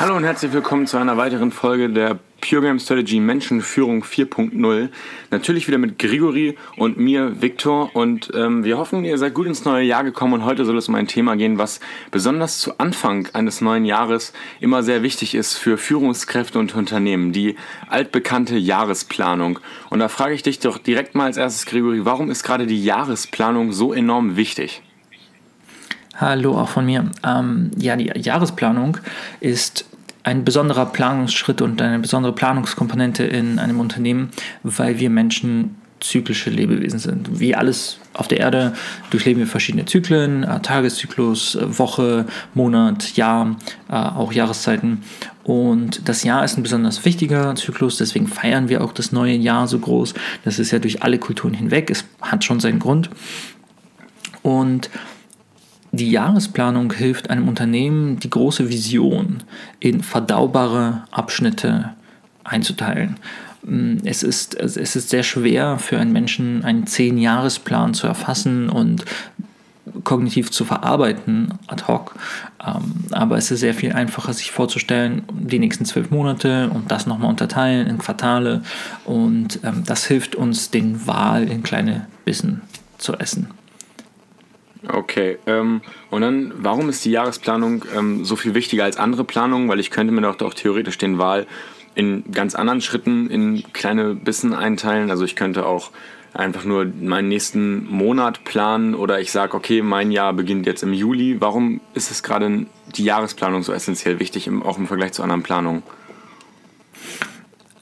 Hallo und herzlich willkommen zu einer weiteren Folge der Pure Game Strategy Menschenführung 4.0. Natürlich wieder mit Grigori und mir, Viktor. Und ähm, wir hoffen, ihr seid gut ins neue Jahr gekommen. Und heute soll es um ein Thema gehen, was besonders zu Anfang eines neuen Jahres immer sehr wichtig ist für Führungskräfte und Unternehmen. Die altbekannte Jahresplanung. Und da frage ich dich doch direkt mal als erstes, Grigori, warum ist gerade die Jahresplanung so enorm wichtig? Hallo auch von mir. Ähm, ja, die Jahresplanung ist ein besonderer Planungsschritt und eine besondere Planungskomponente in einem Unternehmen, weil wir Menschen zyklische Lebewesen sind. Wie alles auf der Erde durchleben wir verschiedene Zyklen, äh, Tageszyklus, äh, Woche, Monat, Jahr, äh, auch Jahreszeiten. Und das Jahr ist ein besonders wichtiger Zyklus, deswegen feiern wir auch das neue Jahr so groß. Das ist ja durch alle Kulturen hinweg, es hat schon seinen Grund. Und die Jahresplanung hilft einem Unternehmen, die große Vision in verdaubare Abschnitte einzuteilen. Mm, es ist, es ist sehr schwer für einen Menschen, einen Zehn-Jahres-Plan zu erfassen und kognitiv zu verarbeiten ad hoc. Ähm, aber es ist sehr viel einfacher, sich vorzustellen, die nächsten zwölf Monate und das nochmal unterteilen in Quartale. Und ähm, das hilft uns, den Wahl in kleine Bissen zu essen. Okay, ähm, und dann, warum ist die Jahresplanung ähm, so viel wichtiger als andere Planungen? Weil ich könnte mir doch, doch theoretisch den Wahl in ganz anderen Schritten in kleine Bissen einteilen. Also ich könnte auch einfach nur meinen nächsten Monat planen oder ich sage, okay, mein Jahr beginnt jetzt im Juli. Warum ist es gerade die Jahresplanung so essentiell wichtig, auch im Vergleich zu anderen Planungen?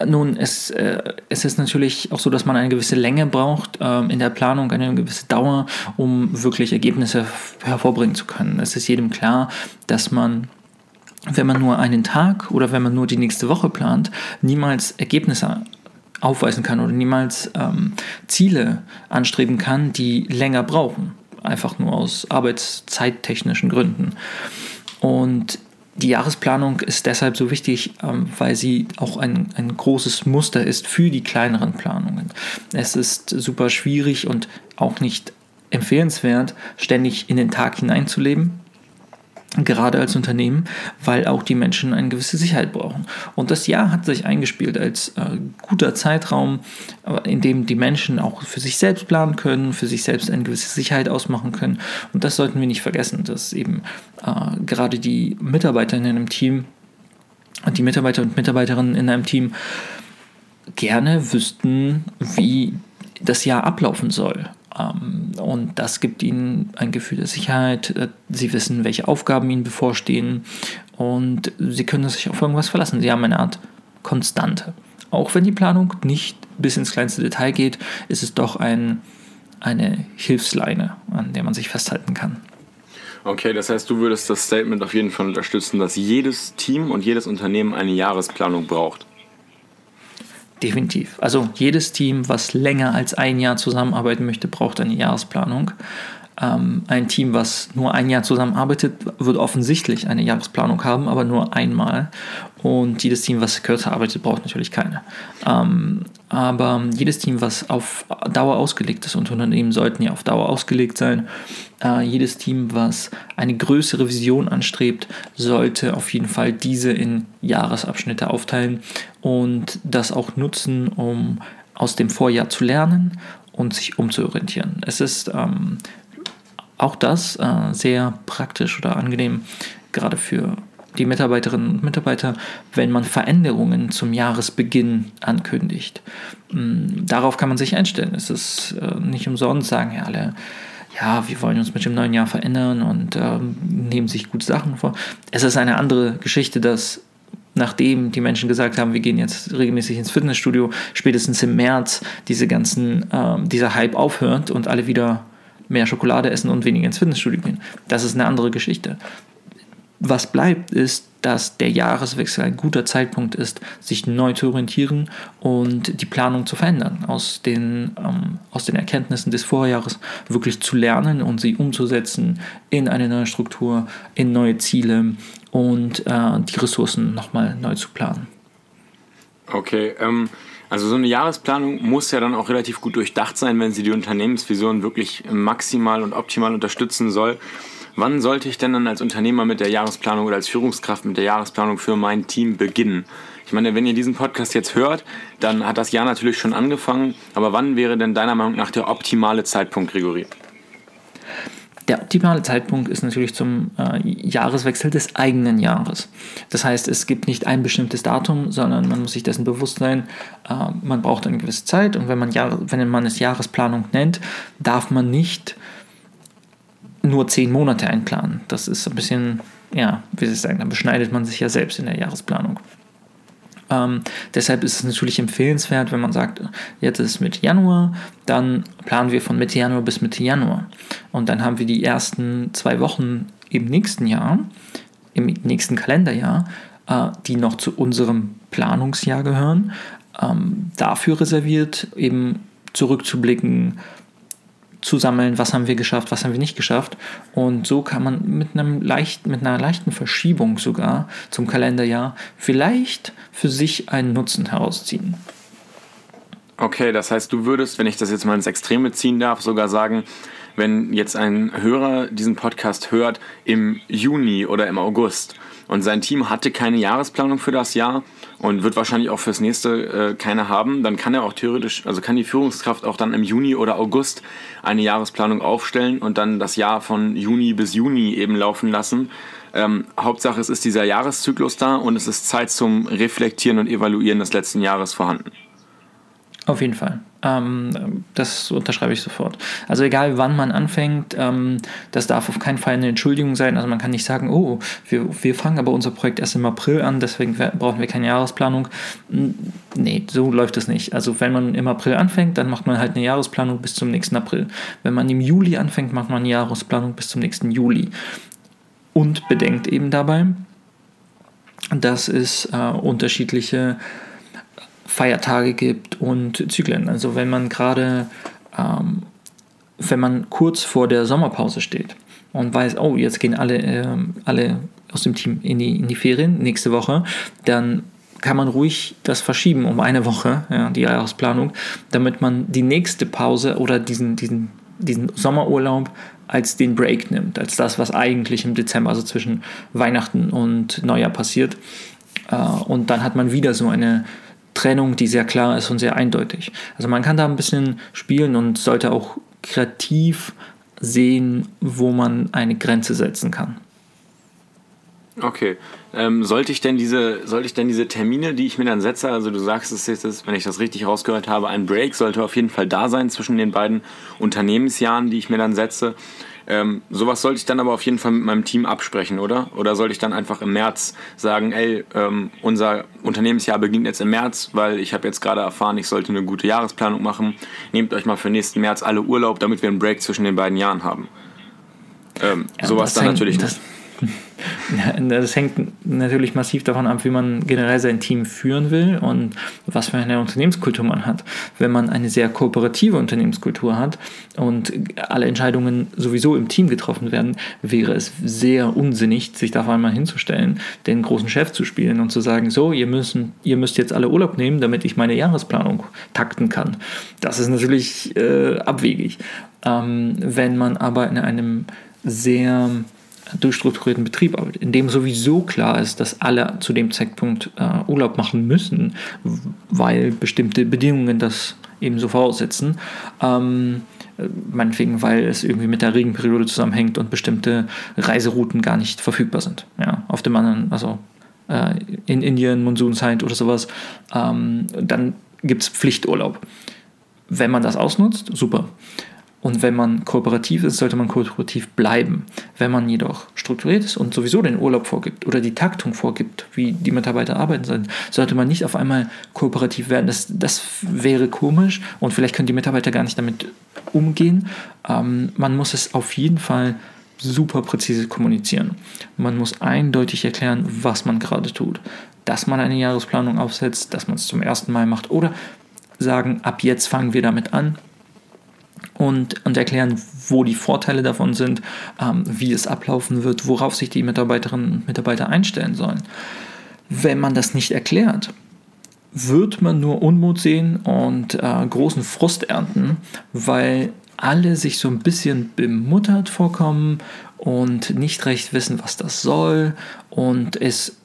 Nun, es, äh, es ist natürlich auch so, dass man eine gewisse Länge braucht äh, in der Planung, eine gewisse Dauer, um wirklich Ergebnisse hervorbringen zu können. Es ist jedem klar, dass man wenn man nur einen Tag oder wenn man nur die nächste Woche plant, niemals Ergebnisse aufweisen kann oder niemals ähm, Ziele anstreben kann, die länger brauchen. Einfach nur aus arbeitszeittechnischen Gründen. Und die Jahresplanung ist deshalb so wichtig, ähm, weil sie auch ein, ein großes Muster ist für die kleineren Planungen. Es ist super schwierig und auch nicht empfehlenswert, ständig in den Tag hineinzuleben gerade als Unternehmen, weil auch die Menschen eine gewisse Sicherheit brauchen. Und das Jahr hat sich eingespielt als äh, guter Zeitraum, äh, in dem die Menschen auch für sich selbst planen können, für sich selbst eine gewisse Sicherheit ausmachen können. Und das sollten wir nicht vergessen, dass eben äh, gerade die Mitarbeiter in einem Team, die Mitarbeiter und Mitarbeiterinnen in einem Team gerne wüssten, wie das Jahr ablaufen soll. Ähm, und das gibt ihnen ein Gefühl der Sicherheit. Äh, sie wissen, welche Aufgaben ihnen bevorstehen und sie können sich auf irgendwas verlassen. Sie haben eine Art Konstante. Auch wenn die Planung nicht bis ins kleinste Detail geht, ist es doch ein, eine Hilfsleine, an der man sich festhalten kann. Okay, das heißt, du würdest das Statement auf jeden Fall unterstützen, dass jedes Team und jedes Unternehmen eine Jahresplanung braucht. Definitiv. Also jedes Team, was länger als ein Jahr zusammenarbeiten möchte, braucht eine Jahresplanung. Ähm, ein Team, was nur ein Jahr zusammenarbeitet, wird offensichtlich eine Jahresplanung haben, aber nur einmal. Und jedes Team, was kürzer arbeitet, braucht natürlich keine. Ähm, aber jedes Team, was auf Dauer ausgelegt ist, und Unternehmen sollten ja auf Dauer ausgelegt sein, äh, jedes Team, was eine größere Vision anstrebt, sollte auf jeden Fall diese in Jahresabschnitte aufteilen und das auch nutzen, um aus dem Vorjahr zu lernen und sich umzuorientieren. Es ist ähm, auch das äh, sehr praktisch oder angenehm, gerade für die Mitarbeiterinnen und Mitarbeiter, wenn man Veränderungen zum Jahresbeginn ankündigt. Mm, darauf kann man sich einstellen. Es ist äh, nicht umsonst, sagen ja alle, ja, wir wollen uns mit dem neuen Jahr verändern und äh, nehmen sich gute Sachen vor. Es ist eine andere Geschichte, dass nachdem die Menschen gesagt haben, wir gehen jetzt regelmäßig ins Fitnessstudio, spätestens im März diese ganzen, äh, dieser Hype aufhört und alle wieder mehr Schokolade essen und weniger ins Fitnessstudio gehen. Das ist eine andere Geschichte. Was bleibt, ist, dass der Jahreswechsel ein guter Zeitpunkt ist, sich neu zu orientieren und die Planung zu verändern, aus den, ähm, aus den Erkenntnissen des Vorjahres wirklich zu lernen und sie umzusetzen in eine neue Struktur, in neue Ziele und äh, die Ressourcen nochmal neu zu planen. Okay, ähm, also so eine Jahresplanung muss ja dann auch relativ gut durchdacht sein, wenn sie die Unternehmensvision wirklich maximal und optimal unterstützen soll. wann sollte ich denn dann als Unternehmer mit der Jahresplanung oder als Führungskraft mit der Jahresplanung für mein Team beginnen? Ich meine, wenn ihr diesen Podcast jetzt hört, dann hat das Jahr natürlich schon angefangen, aber wann wäre denn deiner Meinung nach der optimale Zeitpunkt, Gregory? Der optimale Zeitpunkt ist natürlich zum äh, Jahreswechsel des eigenen Jahres. Das heißt, es gibt nicht ein bestimmtes Datum, sondern man muss sich dessen bewusst sein, äh, man braucht eine gewisse Zeit und wenn man, Jahr, wenn man es Jahresplanung nennt, darf man nicht nur zehn Monate einplanen. Das ist ein bisschen, ja, wie Sie sagen, dann beschneidet man sich ja selbst in der Jahresplanung. Ähm, deshalb ist es natürlich empfehlenswert, wenn man sagt, jetzt ist Mitte Januar, dann planen wir von Mitte Januar bis Mitte Januar. Und dann haben wir die ersten zwei Wochen im nächsten Jahr, im nächsten Kalenderjahr, äh, die noch zu unserem Planungsjahr gehören, ähm, dafür reserviert, eben zurückzublicken, zu sammeln, was haben wir geschafft, was haben wir nicht geschafft. Und so kann man mit, einem leicht, mit einer leichten Verschiebung sogar zum Kalenderjahr vielleicht für sich einen Nutzen herausziehen. Okay, das heißt, du würdest, wenn ich das jetzt mal ins Extreme ziehen darf, sogar sagen, wenn jetzt ein Hörer diesen Podcast hört im Juni oder im August und sein Team hatte keine Jahresplanung für das Jahr und wird wahrscheinlich auch fürs nächste äh, keine haben, dann kann er auch theoretisch, also kann die Führungskraft auch dann im Juni oder August eine Jahresplanung aufstellen und dann das Jahr von Juni bis Juni eben laufen lassen. Ähm, Hauptsache es ist dieser Jahreszyklus da und es ist Zeit zum Reflektieren und Evaluieren des letzten Jahres vorhanden. Auf jeden Fall. Ähm, das unterschreibe ich sofort. Also egal wann man anfängt, ähm, das darf auf keinen Fall eine Entschuldigung sein. Also man kann nicht sagen, oh, wir, wir fangen aber unser Projekt erst im April an, deswegen brauchen wir keine Jahresplanung. Nee, so läuft es nicht. Also wenn man im April anfängt, dann macht man halt eine Jahresplanung bis zum nächsten April. Wenn man im Juli anfängt, macht man eine Jahresplanung bis zum nächsten Juli. Und bedenkt eben dabei, dass es äh, unterschiedliche Feiertage gibt und Zyklen. Also wenn man gerade, ähm, wenn man kurz vor der Sommerpause steht und weiß, oh, jetzt gehen alle, äh, alle aus dem Team in die, in die Ferien nächste Woche, dann kann man ruhig das verschieben um eine Woche, ja, die Jahresplanung, damit man die nächste Pause oder diesen, diesen, diesen Sommerurlaub als den Break nimmt, als das, was eigentlich im Dezember, also zwischen Weihnachten und Neujahr passiert. Äh, und dann hat man wieder so eine Trennung, die sehr klar ist und sehr eindeutig. Also man kann da ein bisschen spielen und sollte auch kreativ sehen, wo man eine Grenze setzen kann. Okay. Ähm, sollte ich denn diese, sollte ich denn diese Termine, die ich mir dann setze, also du sagst es jetzt, wenn ich das richtig rausgehört habe, ein Break sollte auf jeden Fall da sein zwischen den beiden Unternehmensjahren, die ich mir dann setze. Ähm, sowas sollte ich dann aber auf jeden Fall mit meinem Team absprechen, oder? Oder sollte ich dann einfach im März sagen, ey, ähm, unser Unternehmensjahr beginnt jetzt im März, weil ich habe jetzt gerade erfahren, ich sollte eine gute Jahresplanung machen. Nehmt euch mal für nächsten März alle Urlaub, damit wir einen Break zwischen den beiden Jahren haben. Ähm, ja, sowas dann natürlich nicht. Das hängt natürlich massiv davon ab, wie man generell sein Team führen will und was für eine Unternehmenskultur man hat. Wenn man eine sehr kooperative Unternehmenskultur hat und alle Entscheidungen sowieso im Team getroffen werden, wäre es sehr unsinnig, sich da einmal hinzustellen, den großen Chef zu spielen und zu sagen, so, ihr, müssen, ihr müsst jetzt alle Urlaub nehmen, damit ich meine Jahresplanung takten kann. Das ist natürlich äh, abwegig. Ähm, wenn man aber in einem sehr durchstrukturierten Betrieb arbeitet, in dem sowieso klar ist, dass alle zu dem Zeitpunkt äh, Urlaub machen müssen, weil bestimmte Bedingungen das eben so voraussetzen. Ähm, meinetwegen, weil es irgendwie mit der Regenperiode zusammenhängt und bestimmte Reiserouten gar nicht verfügbar sind. Ja, auf dem anderen, also äh, in Indien, Monsunzeit oder sowas, ähm, dann gibt es Pflichturlaub. Wenn man das ausnutzt, super. Und wenn man kooperativ ist, sollte man kooperativ bleiben. Wenn man jedoch strukturiert ist und sowieso den Urlaub vorgibt oder die Taktung vorgibt, wie die Mitarbeiter arbeiten sollen, sollte man nicht auf einmal kooperativ werden. Das, das wäre komisch und vielleicht können die Mitarbeiter gar nicht damit umgehen. Ähm, man muss es auf jeden Fall super präzise kommunizieren. Man muss eindeutig erklären, was man gerade tut. Dass man eine Jahresplanung aufsetzt, dass man es zum ersten Mal macht oder sagen, ab jetzt fangen wir damit an, und, und erklären, wo die Vorteile davon sind, ähm, wie es ablaufen wird, worauf sich die Mitarbeiterinnen und Mitarbeiter einstellen sollen. Wenn man das nicht erklärt, wird man nur Unmut sehen und äh, großen Frust ernten, weil alle sich so ein bisschen bemuttert vorkommen und nicht recht wissen, was das soll und es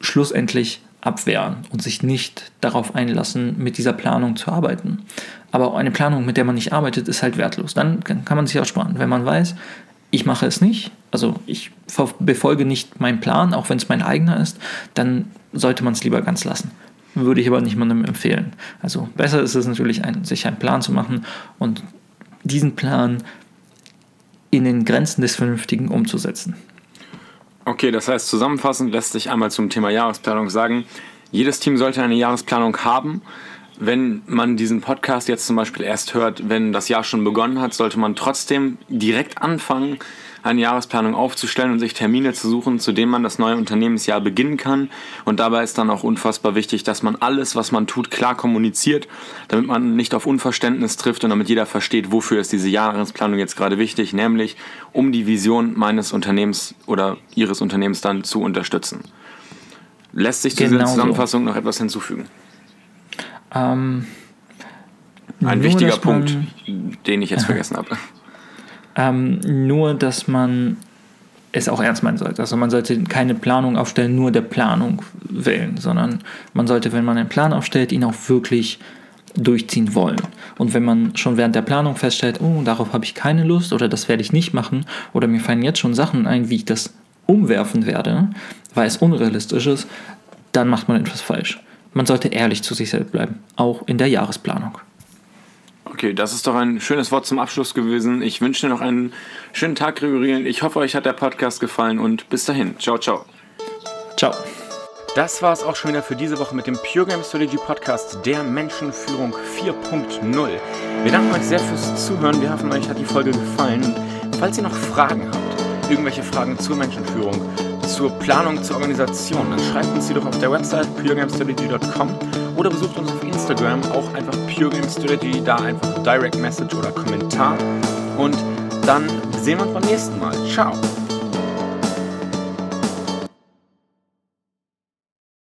schlussendlich abwehren und sich nicht darauf einlassen, mit dieser Planung zu arbeiten. Aber eine Planung, mit der man nicht arbeitet, ist halt wertlos. Dann kann man sich auch sparen. Wenn man weiß, ich mache es nicht, also ich befolge nicht meinen Plan, auch wenn es mein eigener ist, dann sollte man es lieber ganz lassen. Würde ich aber nicht niemandem empfehlen. Also besser ist es natürlich, ein, sich einen Plan zu machen und diesen Plan in den Grenzen des Vernünftigen umzusetzen. Okay, das heißt, zusammenfassend lässt sich einmal zum Thema Jahresplanung sagen, jedes Team sollte eine Jahresplanung haben. Wenn man diesen Podcast jetzt zum Beispiel erst hört, wenn das Jahr schon begonnen hat, sollte man trotzdem direkt anfangen, eine Jahresplanung aufzustellen und sich Termine zu suchen, zu denen man das neue Unternehmensjahr beginnen kann. Und dabei ist dann auch unfassbar wichtig, dass man alles, was man tut, klar kommuniziert, damit man nicht auf Unverständnis trifft und damit jeder versteht, wofür ist diese Jahresplanung jetzt gerade wichtig, nämlich um die Vision meines Unternehmens oder ihres Unternehmens dann zu unterstützen. Lässt sich genau dieser Zusammenfassung so. noch etwas hinzufügen? Ähm, Ein wichtiger Punkt, den ich jetzt vergessen habe. Ähm, nur, dass man es auch ernst meinen sollte. Also man sollte keine Planung aufstellen, nur der Planung wählen, sondern man sollte, wenn man einen Plan aufstellt, ihn auch wirklich durchziehen wollen. Und wenn man schon während der Planung feststellt, oh, darauf habe ich keine Lust oder das werde ich nicht machen oder mir fallen jetzt schon Sachen ein, wie ich das umwerfen werde, weil es unrealistisch ist, dann macht man etwas falsch. Man sollte ehrlich zu sich selbst bleiben, auch in der Jahresplanung. Okay, das ist doch ein schönes Wort zum Abschluss gewesen. Ich wünsche dir noch einen schönen Tag, Gregorien. Ich hoffe, euch hat der Podcast gefallen und bis dahin. Ciao, ciao. Ciao. Das war es auch schon wieder für diese Woche mit dem Pure Game Strategy Podcast der Menschenführung 4.0. Wir danken euch sehr fürs Zuhören. Wir hoffen, euch hat die Folge gefallen. Und falls ihr noch Fragen habt, irgendwelche Fragen zur Menschenführung, zur Planung, zur Organisation, dann schreibt uns die doch auf der Website puregamestrategy.com oder besucht uns auf Instagram, auch einfach Pure Game Strategy, da einfach Direct Message oder Kommentar. Und dann sehen wir uns beim nächsten Mal. Ciao!